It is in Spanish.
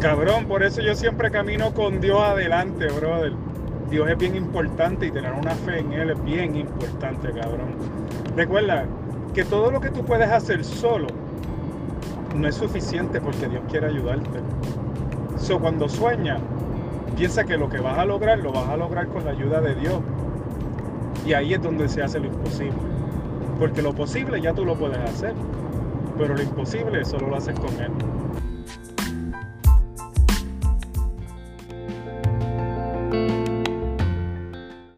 Cabrón, por eso yo siempre camino con Dios adelante, brother. Dios es bien importante y tener una fe en Él es bien importante, cabrón. Recuerda que todo lo que tú puedes hacer solo no es suficiente porque Dios quiere ayudarte. So, cuando sueñas, piensa que lo que vas a lograr lo vas a lograr con la ayuda de Dios. Y ahí es donde se hace lo imposible. Porque lo posible ya tú lo puedes hacer, pero lo imposible solo lo haces con Él.